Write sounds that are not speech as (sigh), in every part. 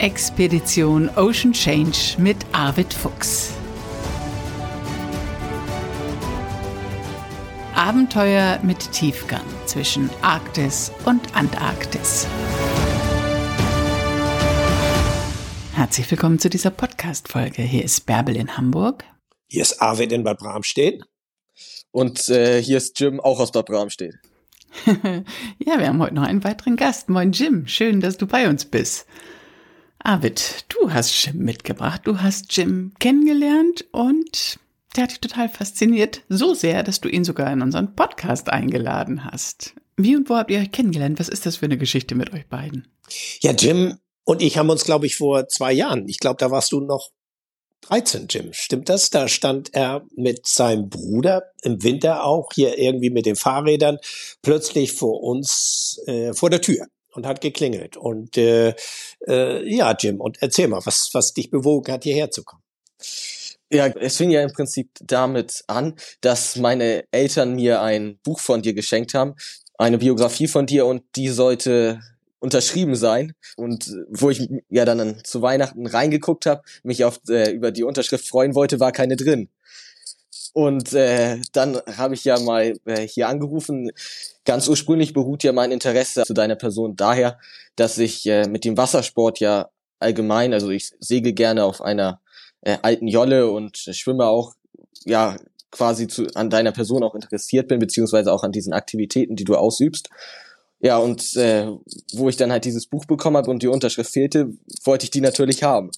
Expedition Ocean Change mit Arvid Fuchs. Abenteuer mit Tiefgang zwischen Arktis und Antarktis. Herzlich willkommen zu dieser Podcast-Folge. Hier ist Bärbel in Hamburg. Hier ist Arvid in Bad Bramstedt. Und äh, hier ist Jim auch aus Bad Bramstedt. (laughs) ja, wir haben heute noch einen weiteren Gast. Moin Jim, schön, dass du bei uns bist. Arvid, du hast Jim mitgebracht. Du hast Jim kennengelernt und der hat dich total fasziniert. So sehr, dass du ihn sogar in unseren Podcast eingeladen hast. Wie und wo habt ihr euch kennengelernt? Was ist das für eine Geschichte mit euch beiden? Ja, Jim und ich haben uns, glaube ich, vor zwei Jahren, ich glaube, da warst du noch 13, Jim. Stimmt das? Da stand er mit seinem Bruder im Winter auch hier irgendwie mit den Fahrrädern plötzlich vor uns äh, vor der Tür und hat geklingelt. Und äh, äh, ja, Jim, und erzähl mal, was, was dich bewogen hat, hierher zu kommen. Ja, es fing ja im Prinzip damit an, dass meine Eltern mir ein Buch von dir geschenkt haben, eine Biografie von dir und die sollte unterschrieben sein und wo ich ja dann zu Weihnachten reingeguckt habe, mich auf äh, über die Unterschrift freuen wollte, war keine drin. Und äh, dann habe ich ja mal äh, hier angerufen. Ganz ursprünglich beruht ja mein Interesse zu deiner Person daher, dass ich äh, mit dem Wassersport ja allgemein, also ich segel gerne auf einer äh, alten Jolle und schwimme auch ja quasi zu, an deiner Person auch interessiert bin, beziehungsweise auch an diesen Aktivitäten, die du ausübst. Ja, und äh, wo ich dann halt dieses Buch bekommen habe und die Unterschrift fehlte, wollte ich die natürlich haben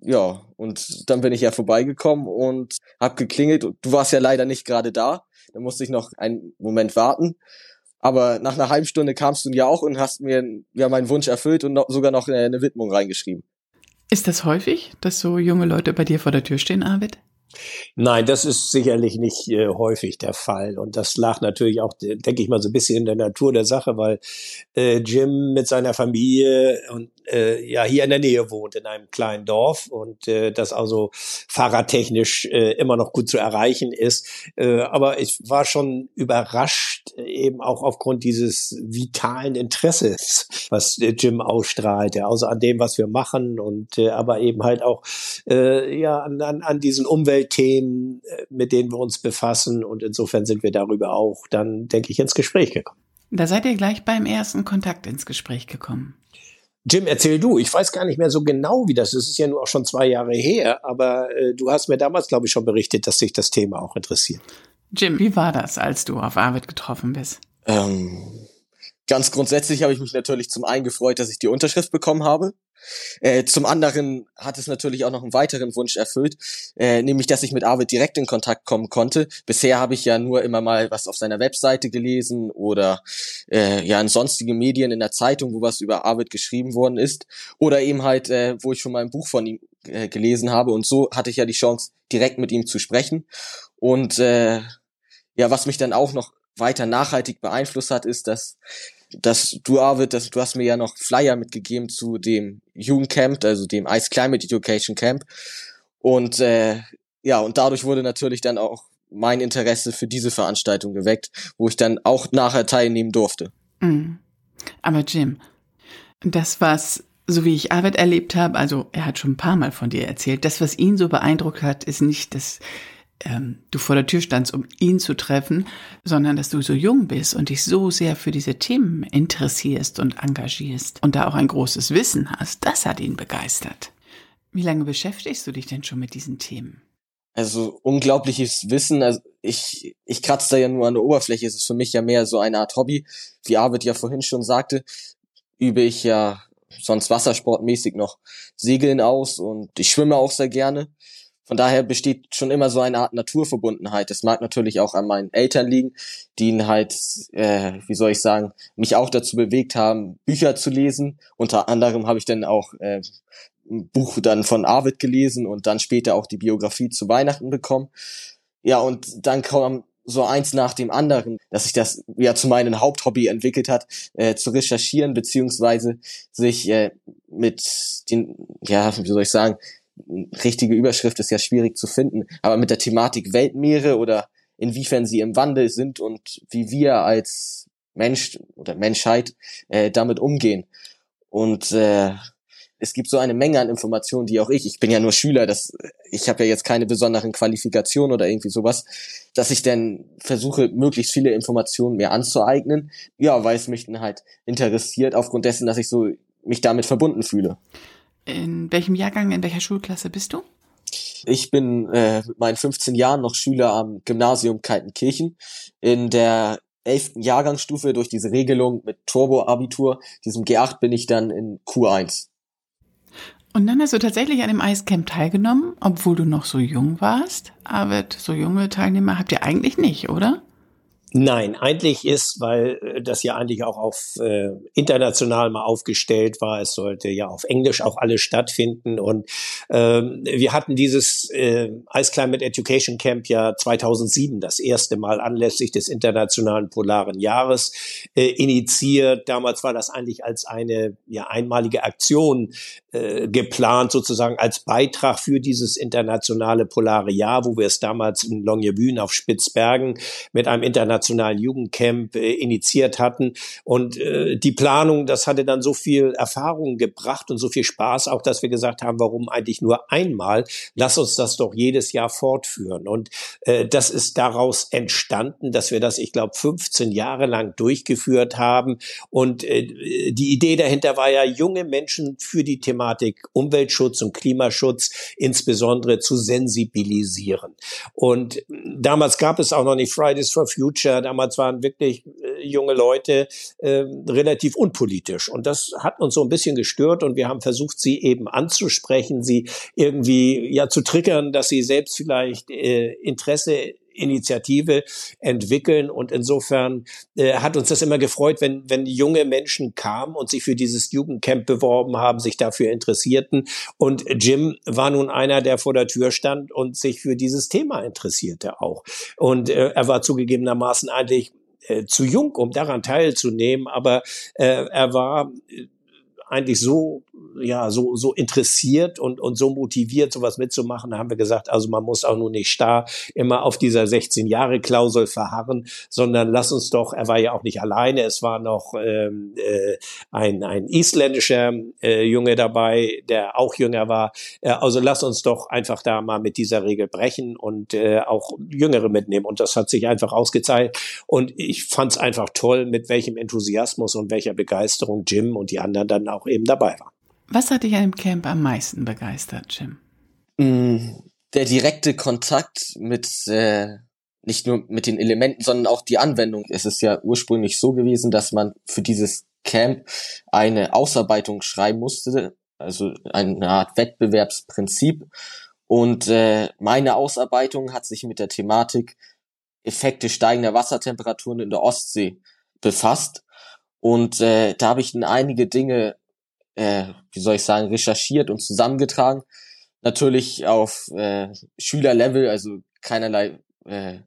ja, und dann bin ich ja vorbeigekommen und hab geklingelt. Du warst ja leider nicht gerade da. Da musste ich noch einen Moment warten. Aber nach einer halben Stunde kamst du ja auch und hast mir ja meinen Wunsch erfüllt und noch, sogar noch eine, Widmung reingeschrieben. Ist das häufig, dass so junge Leute bei dir vor der Tür stehen, Arvid? Nein, das ist sicherlich nicht äh, häufig der Fall. Und das lag natürlich auch, denke ich mal, so ein bisschen in der Natur der Sache, weil äh, Jim mit seiner Familie und äh, ja hier in der Nähe wohnt, in einem kleinen Dorf und äh, das also fahrradtechnisch äh, immer noch gut zu erreichen ist. Äh, aber ich war schon überrascht, eben auch aufgrund dieses vitalen Interesses, was äh, Jim ausstrahlt, ja, also an dem, was wir machen und äh, aber eben halt auch äh, ja an, an, an diesen Umweltthemen, äh, mit denen wir uns befassen. Und insofern sind wir darüber auch dann, denke ich, ins Gespräch gekommen. Da seid ihr gleich beim ersten Kontakt ins Gespräch gekommen. Jim, erzähl du. Ich weiß gar nicht mehr so genau, wie das ist. Es ist ja nur auch schon zwei Jahre her, aber äh, du hast mir damals, glaube ich, schon berichtet, dass dich das Thema auch interessiert. Jim, wie war das, als du auf Arbeit getroffen bist? Ähm, ganz grundsätzlich habe ich mich natürlich zum einen gefreut, dass ich die Unterschrift bekommen habe. Äh, zum anderen hat es natürlich auch noch einen weiteren Wunsch erfüllt, äh, nämlich dass ich mit Arvid direkt in Kontakt kommen konnte. Bisher habe ich ja nur immer mal was auf seiner Webseite gelesen oder äh, ja in sonstigen Medien in der Zeitung, wo was über Arvid geschrieben worden ist oder eben halt, äh, wo ich schon mal ein Buch von ihm äh, gelesen habe und so hatte ich ja die Chance, direkt mit ihm zu sprechen und äh, ja, was mich dann auch noch weiter nachhaltig beeinflusst hat, ist, dass dass du, Arvid, dass, du hast mir ja noch Flyer mitgegeben zu dem Jugendcamp, also dem Ice Climate Education Camp. Und äh, ja, und dadurch wurde natürlich dann auch mein Interesse für diese Veranstaltung geweckt, wo ich dann auch nachher teilnehmen durfte. Mhm. Aber Jim, das, was, so wie ich Arbeit erlebt habe, also er hat schon ein paar Mal von dir erzählt, das, was ihn so beeindruckt hat, ist nicht das ähm, du vor der Tür standst, um ihn zu treffen, sondern dass du so jung bist und dich so sehr für diese Themen interessierst und engagierst und da auch ein großes Wissen hast. Das hat ihn begeistert. Wie lange beschäftigst du dich denn schon mit diesen Themen? Also unglaubliches Wissen. Also ich, ich kratze da ja nur an der Oberfläche. Es ist für mich ja mehr so eine Art Hobby. Wie Arvid ja vorhin schon sagte, übe ich ja sonst wassersportmäßig noch Segeln aus und ich schwimme auch sehr gerne. Von daher besteht schon immer so eine Art Naturverbundenheit. Das mag natürlich auch an meinen Eltern liegen, die ihn halt, äh, wie soll ich sagen, mich auch dazu bewegt haben, Bücher zu lesen. Unter anderem habe ich dann auch äh, ein Buch dann von Arvid gelesen und dann später auch die Biografie zu Weihnachten bekommen. Ja, und dann kam so eins nach dem anderen, dass sich das ja zu meinem Haupthobby entwickelt hat, äh, zu recherchieren beziehungsweise sich äh, mit den, ja, wie soll ich sagen, richtige Überschrift ist ja schwierig zu finden, aber mit der Thematik Weltmeere oder inwiefern sie im Wandel sind und wie wir als Mensch oder Menschheit äh, damit umgehen. Und äh, es gibt so eine Menge an Informationen, die auch ich, ich bin ja nur Schüler, das, ich habe ja jetzt keine besonderen Qualifikationen oder irgendwie sowas, dass ich dann versuche, möglichst viele Informationen mir anzueignen, ja, weil es mich dann halt interessiert, aufgrund dessen, dass ich so mich damit verbunden fühle. In welchem Jahrgang, in welcher Schulklasse bist du? Ich bin äh, mit meinen 15 Jahren noch Schüler am Gymnasium Kaltenkirchen. In der elften Jahrgangsstufe durch diese Regelung mit Turbo-Abitur, diesem G8, bin ich dann in Q1. Und dann hast du tatsächlich an dem Eiscamp teilgenommen, obwohl du noch so jung warst. Aber so junge Teilnehmer habt ihr eigentlich nicht, oder? Nein, eigentlich ist, weil äh, das ja eigentlich auch auf äh, international mal aufgestellt war. Es sollte ja auf Englisch auch alles stattfinden. Und ähm, wir hatten dieses äh, Ice Climate Education Camp ja 2007 das erste Mal anlässlich des internationalen polaren Jahres äh, initiiert. Damals war das eigentlich als eine ja einmalige Aktion äh, geplant, sozusagen als Beitrag für dieses internationale polare Jahr, wo wir es damals in Longyearbyen auf Spitzbergen mit einem internationalen internationalen Jugendcamp äh, initiiert hatten. Und äh, die Planung, das hatte dann so viel Erfahrung gebracht und so viel Spaß, auch dass wir gesagt haben, warum eigentlich nur einmal? Lass uns das doch jedes Jahr fortführen. Und äh, das ist daraus entstanden, dass wir das, ich glaube, 15 Jahre lang durchgeführt haben. Und äh, die Idee dahinter war ja, junge Menschen für die Thematik Umweltschutz und Klimaschutz insbesondere zu sensibilisieren. Und damals gab es auch noch nicht Fridays for Future Future. Damals waren wirklich äh, junge Leute äh, relativ unpolitisch. Und das hat uns so ein bisschen gestört und wir haben versucht, sie eben anzusprechen, sie irgendwie ja zu triggern, dass sie selbst vielleicht äh, Interesse Initiative entwickeln. Und insofern äh, hat uns das immer gefreut, wenn, wenn junge Menschen kamen und sich für dieses Jugendcamp beworben haben, sich dafür interessierten. Und Jim war nun einer, der vor der Tür stand und sich für dieses Thema interessierte auch. Und äh, er war zugegebenermaßen eigentlich äh, zu jung, um daran teilzunehmen, aber äh, er war äh, eigentlich so, ja, so, so interessiert und, und so motiviert, sowas mitzumachen, da haben wir gesagt, also man muss auch nur nicht starr immer auf dieser 16 Jahre Klausel verharren, sondern lass uns doch, er war ja auch nicht alleine, es war noch ähm, äh, ein, ein isländischer äh, Junge dabei, der auch jünger war. Äh, also lass uns doch einfach da mal mit dieser Regel brechen und äh, auch Jüngere mitnehmen. Und das hat sich einfach ausgezahlt. Und ich fand es einfach toll, mit welchem Enthusiasmus und welcher Begeisterung Jim und die anderen dann auch auch eben dabei war. Was hat dich an dem Camp am meisten begeistert, Jim? Mm, der direkte Kontakt mit äh, nicht nur mit den Elementen, sondern auch die Anwendung. Es ist ja ursprünglich so gewesen, dass man für dieses Camp eine Ausarbeitung schreiben musste, also eine Art Wettbewerbsprinzip. Und äh, meine Ausarbeitung hat sich mit der Thematik Effekte steigender Wassertemperaturen in der Ostsee befasst. Und äh, da habe ich dann einige Dinge äh, wie soll ich sagen, recherchiert und zusammengetragen. Natürlich auf äh, Schülerlevel, also keinerlei äh,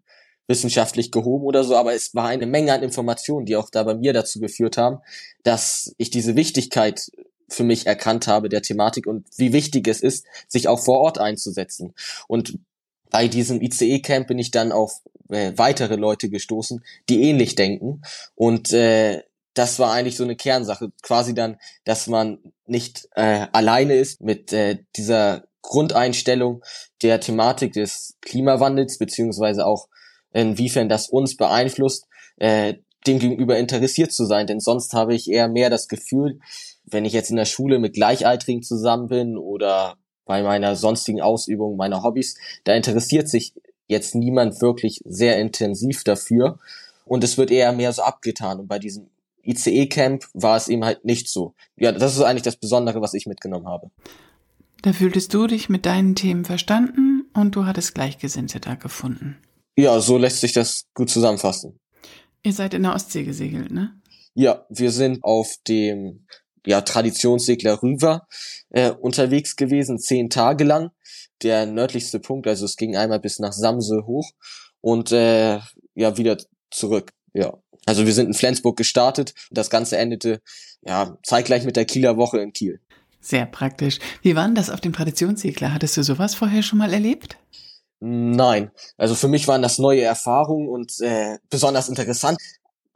wissenschaftlich gehoben oder so, aber es war eine Menge an Informationen, die auch da bei mir dazu geführt haben, dass ich diese Wichtigkeit für mich erkannt habe der Thematik und wie wichtig es ist, sich auch vor Ort einzusetzen. Und bei diesem ICE-Camp bin ich dann auf äh, weitere Leute gestoßen, die ähnlich denken und äh, das war eigentlich so eine Kernsache, quasi dann, dass man nicht äh, alleine ist mit äh, dieser Grundeinstellung der Thematik des Klimawandels, beziehungsweise auch inwiefern das uns beeinflusst, äh, dem gegenüber interessiert zu sein. Denn sonst habe ich eher mehr das Gefühl, wenn ich jetzt in der Schule mit Gleichaltrigen zusammen bin oder bei meiner sonstigen Ausübung meiner Hobbys, da interessiert sich jetzt niemand wirklich sehr intensiv dafür und es wird eher mehr so abgetan. Und bei diesem ICE-Camp war es eben halt nicht so. Ja, das ist eigentlich das Besondere, was ich mitgenommen habe. Da fühltest du dich mit deinen Themen verstanden und du hattest Gleichgesinnte da gefunden. Ja, so lässt sich das gut zusammenfassen. Ihr seid in der Ostsee gesegelt, ne? Ja, wir sind auf dem ja, Traditionssegler Rüver äh, unterwegs gewesen, zehn Tage lang. Der nördlichste Punkt, also es ging einmal bis nach Samse hoch und äh, ja wieder zurück. Ja, also wir sind in Flensburg gestartet. Das Ganze endete ja zeitgleich mit der Kieler Woche in Kiel. Sehr praktisch. Wie war denn das auf dem Traditionssegler? Hattest du sowas vorher schon mal erlebt? Nein, also für mich waren das neue Erfahrungen und äh, besonders interessant.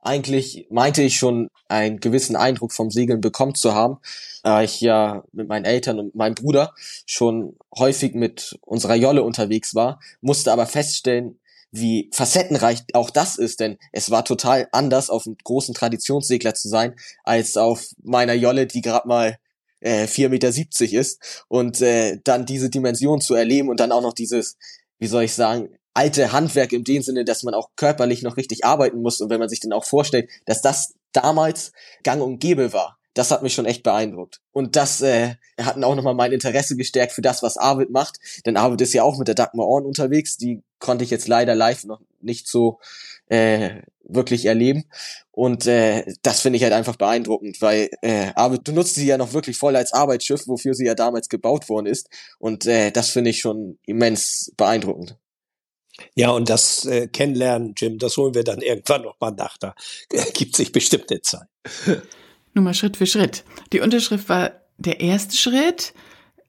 Eigentlich meinte ich schon einen gewissen Eindruck vom Segeln bekommen zu haben, da ich ja mit meinen Eltern und meinem Bruder schon häufig mit unserer Jolle unterwegs war, musste aber feststellen, wie facettenreich auch das ist, denn es war total anders, auf einem großen Traditionssegler zu sein, als auf meiner Jolle, die gerade mal äh, 4,70 Meter ist. Und äh, dann diese Dimension zu erleben und dann auch noch dieses wie soll ich sagen, alte Handwerk in dem Sinne, dass man auch körperlich noch richtig arbeiten muss. Und wenn man sich dann auch vorstellt, dass das damals gang und gäbe war, das hat mich schon echt beeindruckt. Und das äh, hat auch nochmal mein Interesse gestärkt für das, was Arvid macht. Denn Arvid ist ja auch mit der Dagmar Orn unterwegs. Die konnte ich jetzt leider live noch nicht so äh, wirklich erleben. Und äh, das finde ich halt einfach beeindruckend, weil äh, Arvid, du nutzt sie ja noch wirklich voll als Arbeitsschiff, wofür sie ja damals gebaut worden ist. Und äh, das finde ich schon immens beeindruckend. Ja, und das äh, Kennenlernen, Jim, das holen wir dann irgendwann noch mal nach. Da gibt sich bestimmte Zeit. (laughs) Nur mal Schritt für Schritt. Die Unterschrift war der erste Schritt,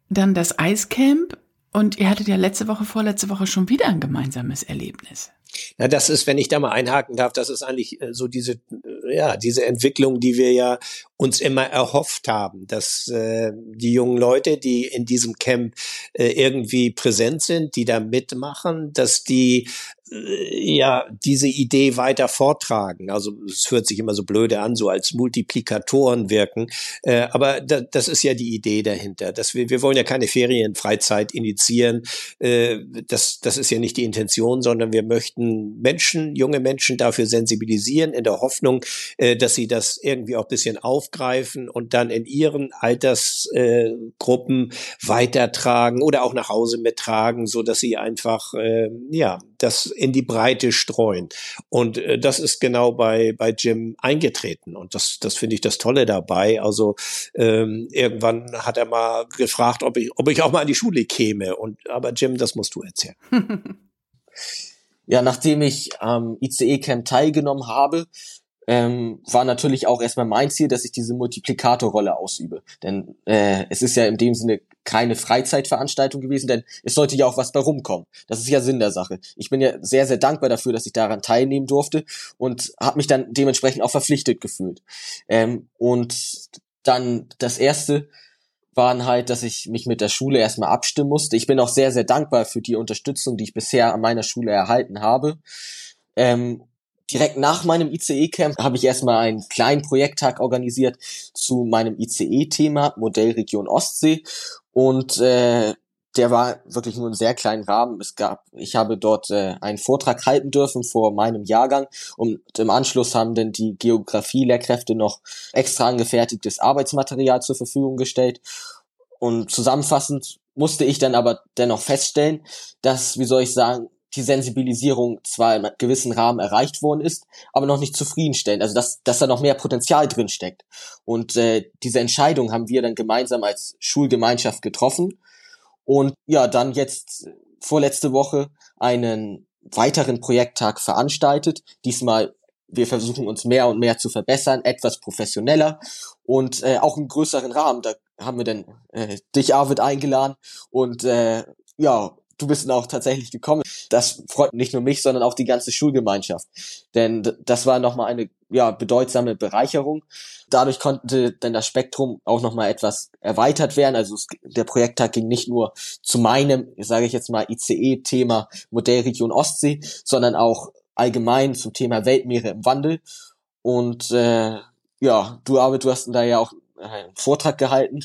dann das Eiscamp und ihr hattet ja letzte Woche, vorletzte Woche schon wieder ein gemeinsames Erlebnis. Ja, das ist, wenn ich da mal einhaken darf, das ist eigentlich äh, so diese, äh, ja, diese Entwicklung, die wir ja uns immer erhofft haben, dass äh, die jungen Leute, die in diesem Camp äh, irgendwie präsent sind, die da mitmachen, dass die ja diese Idee weiter vortragen. Also es hört sich immer so blöde an, so als Multiplikatoren wirken, äh, aber da, das ist ja die Idee dahinter. Dass wir, wir wollen ja keine Ferienfreizeit initiieren. Äh, das, das ist ja nicht die Intention, sondern wir möchten Menschen, junge Menschen dafür sensibilisieren, in der Hoffnung, äh, dass sie das irgendwie auch bisschen aufgreifen und dann in ihren Altersgruppen äh, weitertragen oder auch nach Hause mittragen, so dass sie einfach äh, ja das in die Breite streuen. Und äh, das ist genau bei, bei Jim eingetreten. Und das, das finde ich das Tolle dabei. Also ähm, irgendwann hat er mal gefragt, ob ich, ob ich auch mal an die Schule käme. Und aber Jim, das musst du erzählen. (laughs) ja, nachdem ich am ICE-Camp teilgenommen habe, ähm, war natürlich auch erstmal mein Ziel, dass ich diese Multiplikatorrolle ausübe. Denn äh, es ist ja in dem Sinne keine Freizeitveranstaltung gewesen, denn es sollte ja auch was bei rumkommen. Das ist ja Sinn der Sache. Ich bin ja sehr, sehr dankbar dafür, dass ich daran teilnehmen durfte und habe mich dann dementsprechend auch verpflichtet gefühlt. Ähm, und dann das erste waren halt, dass ich mich mit der Schule erstmal abstimmen musste. Ich bin auch sehr, sehr dankbar für die Unterstützung, die ich bisher an meiner Schule erhalten habe. Ähm, direkt nach meinem ICE-Camp habe ich erstmal einen kleinen Projekttag organisiert zu meinem ICE-Thema Modellregion Ostsee und äh, der war wirklich nur in sehr kleinen Rahmen. Es gab, ich habe dort äh, einen Vortrag halten dürfen vor meinem Jahrgang und im Anschluss haben dann die Geografie-Lehrkräfte noch extra angefertigtes Arbeitsmaterial zur Verfügung gestellt. Und zusammenfassend musste ich dann aber dennoch feststellen, dass, wie soll ich sagen, die Sensibilisierung zwar in einem gewissen Rahmen erreicht worden ist, aber noch nicht zufriedenstellend. Also dass, dass da noch mehr Potenzial drin steckt. Und äh, diese Entscheidung haben wir dann gemeinsam als Schulgemeinschaft getroffen. Und ja, dann jetzt vorletzte Woche einen weiteren Projekttag veranstaltet. Diesmal wir versuchen uns mehr und mehr zu verbessern, etwas professioneller und äh, auch im größeren Rahmen. Da haben wir dann äh, dich, Arvid, eingeladen und äh, ja, du bist auch tatsächlich gekommen. Das freut nicht nur mich, sondern auch die ganze Schulgemeinschaft. Denn das war nochmal eine ja, bedeutsame Bereicherung. Dadurch konnte dann das Spektrum auch nochmal etwas erweitert werden. Also es, der Projekttag ging nicht nur zu meinem, sage ich jetzt mal, ICE-Thema Modellregion Ostsee, sondern auch allgemein zum Thema Weltmeere im Wandel. Und äh, ja, du Arvid, du hast da ja auch einen Vortrag gehalten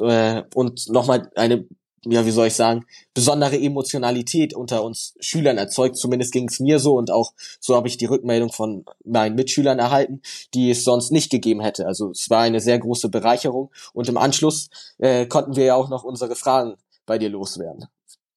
äh, und nochmal eine ja, wie soll ich sagen, besondere Emotionalität unter uns Schülern erzeugt. Zumindest ging es mir so und auch so habe ich die Rückmeldung von meinen Mitschülern erhalten, die es sonst nicht gegeben hätte. Also es war eine sehr große Bereicherung und im Anschluss äh, konnten wir ja auch noch unsere Fragen bei dir loswerden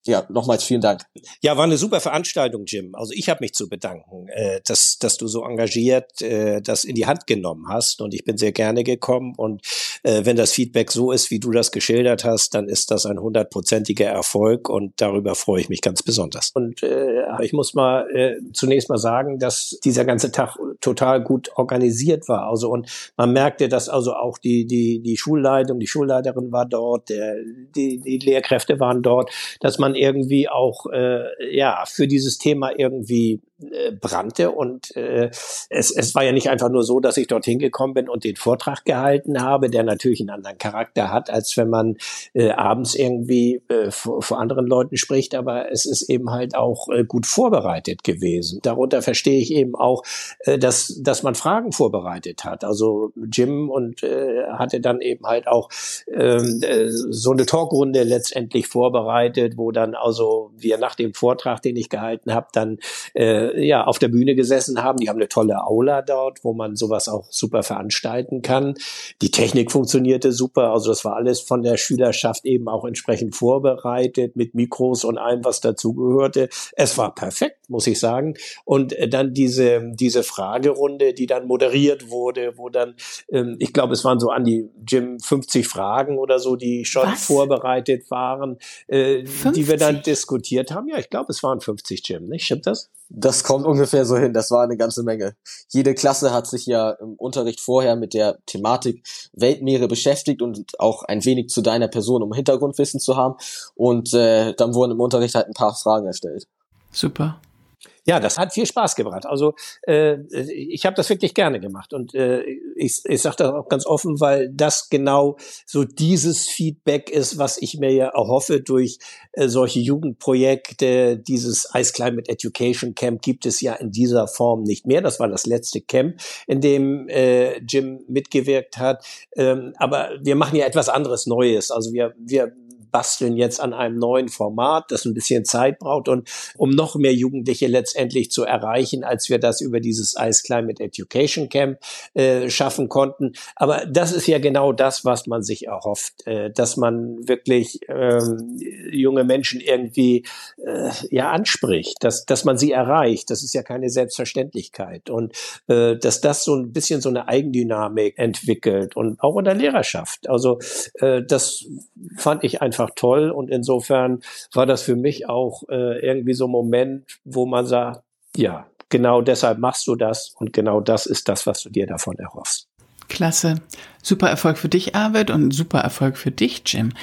ja, nochmals vielen Dank. Ja, war eine super Veranstaltung, Jim. Also ich habe mich zu bedanken, äh, dass, dass du so engagiert äh, das in die Hand genommen hast. Und ich bin sehr gerne gekommen. Und äh, wenn das Feedback so ist, wie du das geschildert hast, dann ist das ein hundertprozentiger Erfolg. Und darüber freue ich mich ganz besonders. Und äh, ich muss mal äh, zunächst mal sagen, dass dieser ganze Tag total gut organisiert war. Also und man merkte, dass also auch die, die, die Schulleitung, die Schulleiterin war dort, der, die, die Lehrkräfte waren dort, dass man irgendwie auch äh, ja für dieses Thema irgendwie äh, brannte und äh, es, es war ja nicht einfach nur so, dass ich dorthin gekommen bin und den Vortrag gehalten habe, der natürlich einen anderen Charakter hat, als wenn man äh, abends irgendwie äh, vor, vor anderen Leuten spricht, aber es ist eben halt auch äh, gut vorbereitet gewesen. Darunter verstehe ich eben auch, äh, dass, dass man Fragen vorbereitet hat. Also Jim und äh, hatte dann eben halt auch ähm, äh, so eine Talkrunde letztendlich vorbereitet, wo dann also wir nach dem Vortrag, den ich gehalten habe, dann äh, ja auf der Bühne gesessen haben. Die haben eine tolle Aula dort, wo man sowas auch super veranstalten kann. Die Technik funktionierte super, also das war alles von der Schülerschaft eben auch entsprechend vorbereitet mit Mikros und allem, was dazugehörte. Es war perfekt, muss ich sagen. Und äh, dann diese diese Fragerunde, die dann moderiert wurde, wo dann ähm, ich glaube, es waren so an die Jim 50 Fragen oder so, die schon was? vorbereitet waren, äh, die wir dann diskutiert haben. Ja, ich glaube, es waren 50 Jim, nicht? Stimmt das? Das kommt ungefähr so hin. Das war eine ganze Menge. Jede Klasse hat sich ja im Unterricht vorher mit der Thematik Weltmeere beschäftigt und auch ein wenig zu deiner Person, um Hintergrundwissen zu haben. Und äh, dann wurden im Unterricht halt ein paar Fragen erstellt. Super ja, das hat viel Spaß gebracht. Also äh, ich habe das wirklich gerne gemacht und äh, ich, ich sage das auch ganz offen, weil das genau so dieses Feedback ist, was ich mir ja erhoffe durch äh, solche Jugendprojekte. Dieses Ice Climate Education Camp gibt es ja in dieser Form nicht mehr. Das war das letzte Camp, in dem äh, Jim mitgewirkt hat. Ähm, aber wir machen ja etwas anderes Neues. Also wir wir basteln jetzt an einem neuen Format, das ein bisschen Zeit braucht und um noch mehr Jugendliche letztendlich zu erreichen, als wir das über dieses Ice Climate Education Camp äh, schaffen konnten. Aber das ist ja genau das, was man sich erhofft, äh, dass man wirklich ähm, junge Menschen irgendwie äh, ja anspricht, dass, dass man sie erreicht. Das ist ja keine Selbstverständlichkeit und äh, dass das so ein bisschen so eine Eigendynamik entwickelt und auch in der Lehrerschaft. Also äh, das fand ich einfach einfach toll und insofern war das für mich auch äh, irgendwie so ein Moment, wo man sagt, ja, genau deshalb machst du das und genau das ist das, was du dir davon erhoffst. Klasse. Super Erfolg für dich, Arvid, und super Erfolg für dich, Jim,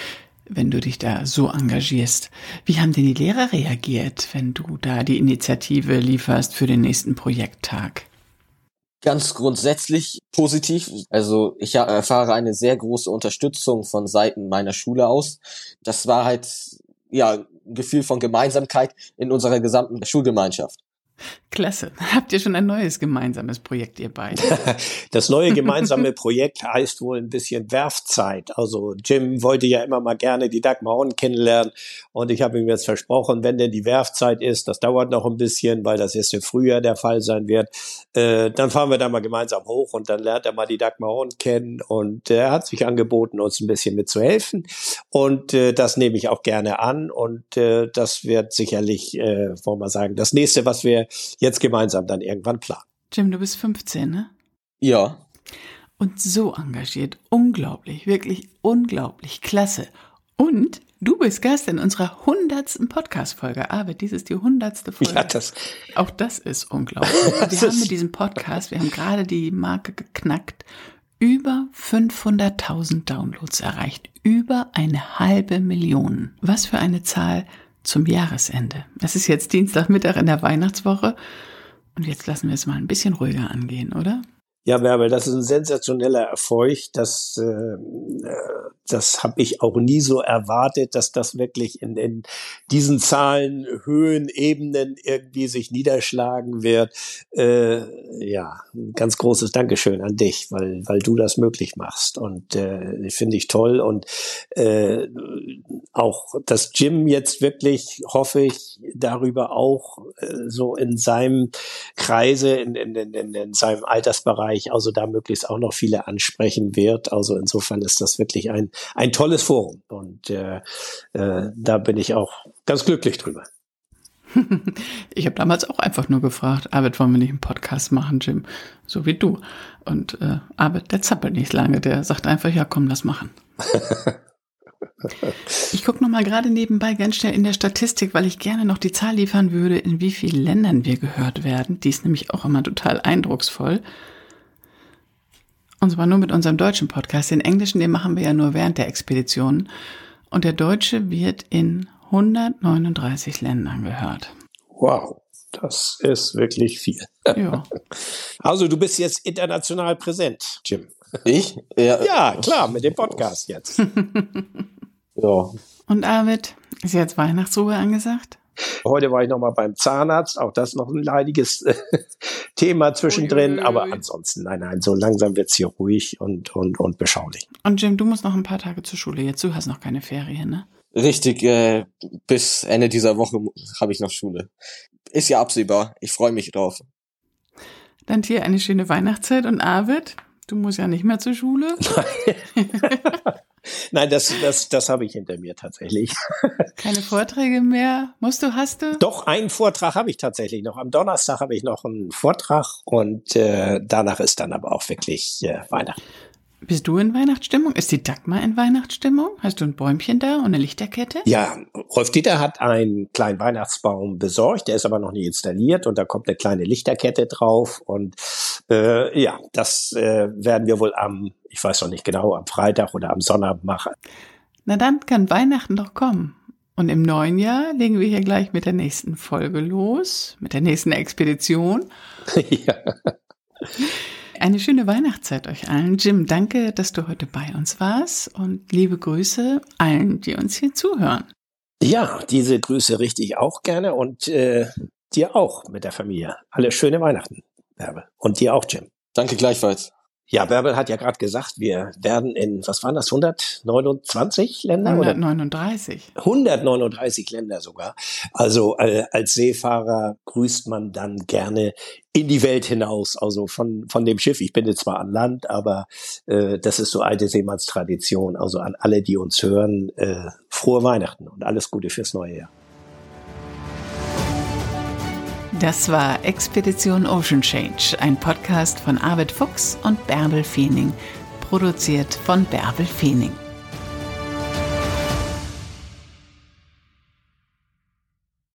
wenn du dich da so engagierst. Wie haben denn die Lehrer reagiert, wenn du da die Initiative lieferst für den nächsten Projekttag? Ganz grundsätzlich positiv. Also ich erfahre eine sehr große Unterstützung von Seiten meiner Schule aus. Das war halt ja ein Gefühl von Gemeinsamkeit in unserer gesamten Schulgemeinschaft. (laughs) Klasse. Habt ihr schon ein neues gemeinsames Projekt, ihr beide? (laughs) Das neue gemeinsame Projekt heißt wohl ein bisschen Werfzeit. Also Jim wollte ja immer mal gerne die Dagmar Horn kennenlernen und ich habe ihm jetzt versprochen, wenn denn die Werfzeit ist, das dauert noch ein bisschen, weil das erst im Frühjahr der Fall sein wird, äh, dann fahren wir da mal gemeinsam hoch und dann lernt er mal die Dagmar Horn kennen und er hat sich angeboten, uns ein bisschen mitzuhelfen und äh, das nehme ich auch gerne an und äh, das wird sicherlich, äh, wollen wir sagen, das nächste, was wir jetzt gemeinsam dann irgendwann planen. Jim, du bist 15, ne? Ja. Und so engagiert. Unglaublich, wirklich unglaublich. Klasse. Und du bist Gast in unserer hundertsten Podcast-Folge. Arvid, dies ist die hundertste Folge. Ja, das. Auch das ist unglaublich. (laughs) wir haben mit diesem Podcast, wir haben gerade die Marke geknackt, über 500.000 Downloads erreicht. Über eine halbe Million. Was für eine Zahl zum Jahresende. Es ist jetzt Dienstagmittag in der Weihnachtswoche und jetzt lassen wir es mal ein bisschen ruhiger angehen, oder? Ja, Bärbel, das ist ein sensationeller Erfolg. Das, äh, das habe ich auch nie so erwartet, dass das wirklich in, in diesen Zahlen, Höhen, Ebenen irgendwie sich niederschlagen wird. Äh, ja, ein ganz großes Dankeschön an dich, weil, weil du das möglich machst. Und äh, finde ich toll. Und äh, auch das Jim jetzt wirklich, hoffe ich, darüber auch äh, so in seinem Kreise, in, in, in, in seinem Altersbereich Bereich, also da möglichst auch noch viele ansprechen wird. Also insofern ist das wirklich ein, ein tolles Forum und äh, äh, da bin ich auch ganz glücklich drüber. (laughs) Ich habe damals auch einfach nur gefragt, Arbeit, wollen wir nicht einen Podcast machen, Jim? So wie du. Und äh, Arbeit, der zappelt nicht lange, der sagt einfach, ja komm, lass machen. (laughs) Ich gucke noch mal gerade nebenbei ganz schnell in der Statistik, weil ich gerne noch die Zahl liefern würde, in wie vielen Ländern wir gehört werden. Die ist nämlich auch immer total eindrucksvoll. Und zwar nur mit unserem deutschen Podcast. Den englischen, den machen wir ja nur während der Expedition. Und der deutsche wird in 139 Ländern gehört. Wow, das ist wirklich viel. (laughs) Ja. Also du bist jetzt international präsent, Jim. Ich? Ja, (laughs) ja klar, mit dem Podcast jetzt. (laughs) ja. Und Arvid, ist jetzt Weihnachtsruhe angesagt? Heute war ich noch mal beim Zahnarzt, auch das noch ein leidiges äh, (laughs) Thema zwischendrin, Uiuiui. aber ansonsten, nein, nein, so langsam wird's hier ruhig und, und, und beschaulich. Und Jim, du musst noch ein paar Tage zur Schule jetzt, du hast noch keine Ferien, ne? Richtig, äh, bis Ende dieser Woche habe ich noch Schule. Ist ja absehbar, ich freue mich drauf. Dann hier eine schöne Weihnachtszeit und Arvid, du musst ja nicht mehr zur Schule. (laughs) Nein, das, das, das habe ich hinter mir tatsächlich. (laughs) Keine Vorträge mehr? Musst du, hast du? Doch, einen Vortrag habe ich tatsächlich noch. Am Donnerstag habe ich noch einen Vortrag und äh, danach ist dann aber auch wirklich äh, Weihnachten. Bist du in Weihnachtsstimmung? Ist die Dagmar in Weihnachtsstimmung? Hast du ein Bäumchen da und eine Lichterkette? Ja, Rolf Dieter hat einen kleinen Weihnachtsbaum besorgt, der ist aber noch nicht installiert und da kommt eine kleine Lichterkette drauf und äh, ja, das äh, werden wir wohl am, ich weiß noch nicht genau, am Freitag oder am Sonntag machen. Na dann kann Weihnachten doch kommen. Und im neuen Jahr legen wir hier gleich mit der nächsten Folge los, mit der nächsten Expedition. (laughs) ja. Eine schöne Weihnachtszeit euch allen. Jim, danke, dass du heute bei uns warst und liebe Grüße allen, die uns hier zuhören. Ja, diese Grüße richte ich auch gerne und äh, dir auch mit der Familie. Alle schöne Weihnachten, Bärbel. Und dir auch, Jim. Danke gleichfalls. Ja, Bärbel hat ja gerade gesagt, wir werden in, was waren das, 129 Länder? 139. Oder? 139 Länder sogar. Also äh, als Seefahrer grüßt man dann gerne in die Welt hinaus, also von, von dem Schiff. Ich bin jetzt zwar an Land, aber äh, das ist so alte Seemannstradition. Also an alle, die uns hören, äh, frohe Weihnachten und alles Gute fürs neue Jahr. Das war Expedition Ocean Change, ein Podcast von Arvid Fuchs und Bärbel Feening, produziert von Bärbel Feening.